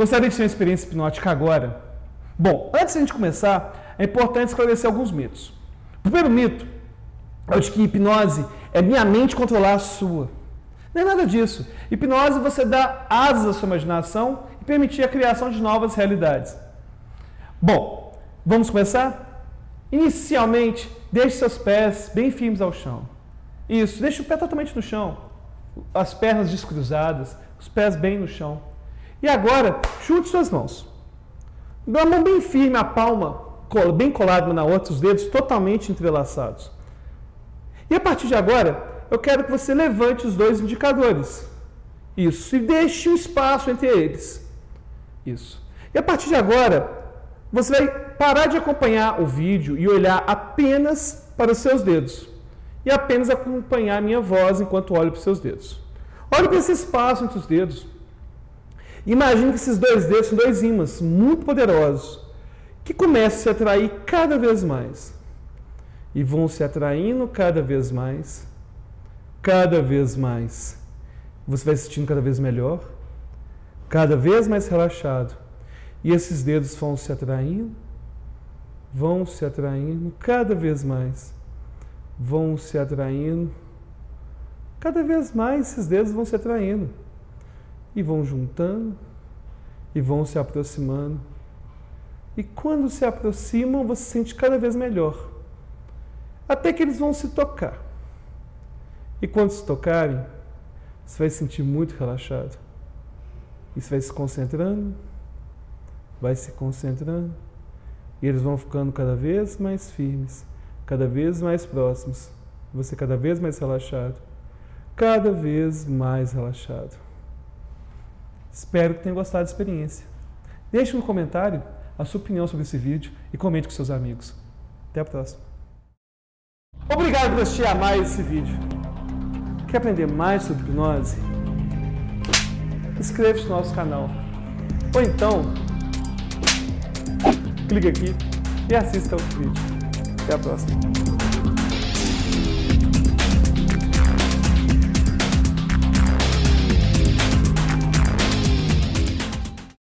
Gostaria de ter uma experiência hipnótica agora? Bom, antes de a gente começar, é importante esclarecer alguns mitos. O primeiro mito é o de que hipnose é minha mente controlar a sua. Não é nada disso. Hipnose você dá asas à sua imaginação e permitir a criação de novas realidades. Bom, vamos começar? Inicialmente, deixe seus pés bem firmes ao chão. Isso, deixe o pé totalmente no chão. As pernas descruzadas, os pés bem no chão. E agora, chute suas mãos. Dá a mão bem firme, a palma bem colada uma na outra, os dedos totalmente entrelaçados. E a partir de agora, eu quero que você levante os dois indicadores. Isso. E deixe um espaço entre eles. Isso. E a partir de agora, você vai parar de acompanhar o vídeo e olhar apenas para os seus dedos. E apenas acompanhar a minha voz enquanto olho para os seus dedos. Olhe para esse espaço entre os dedos. Imagine que esses dois dedos são dois ímãs muito poderosos que começam a se atrair cada vez mais. E vão se atraindo cada vez mais, cada vez mais. Você vai se sentindo cada vez melhor, cada vez mais relaxado. E esses dedos vão se atraindo, vão se atraindo cada vez mais, vão se atraindo. Cada vez mais esses dedos vão se atraindo e vão juntando e vão se aproximando. E quando se aproximam, você se sente cada vez melhor. Até que eles vão se tocar. E quando se tocarem, você vai se sentir muito relaxado. E você vai se concentrando, vai se concentrando, e eles vão ficando cada vez mais firmes, cada vez mais próximos. Você cada vez mais relaxado, cada vez mais relaxado. Espero que tenham gostado da experiência. Deixe um comentário a sua opinião sobre esse vídeo e comente com seus amigos. Até a próxima. Obrigado por assistir a mais esse vídeo. Quer aprender mais sobre hipnose? Inscreva-se no nosso canal. Ou então, clique aqui e assista ao vídeo. Até a próxima.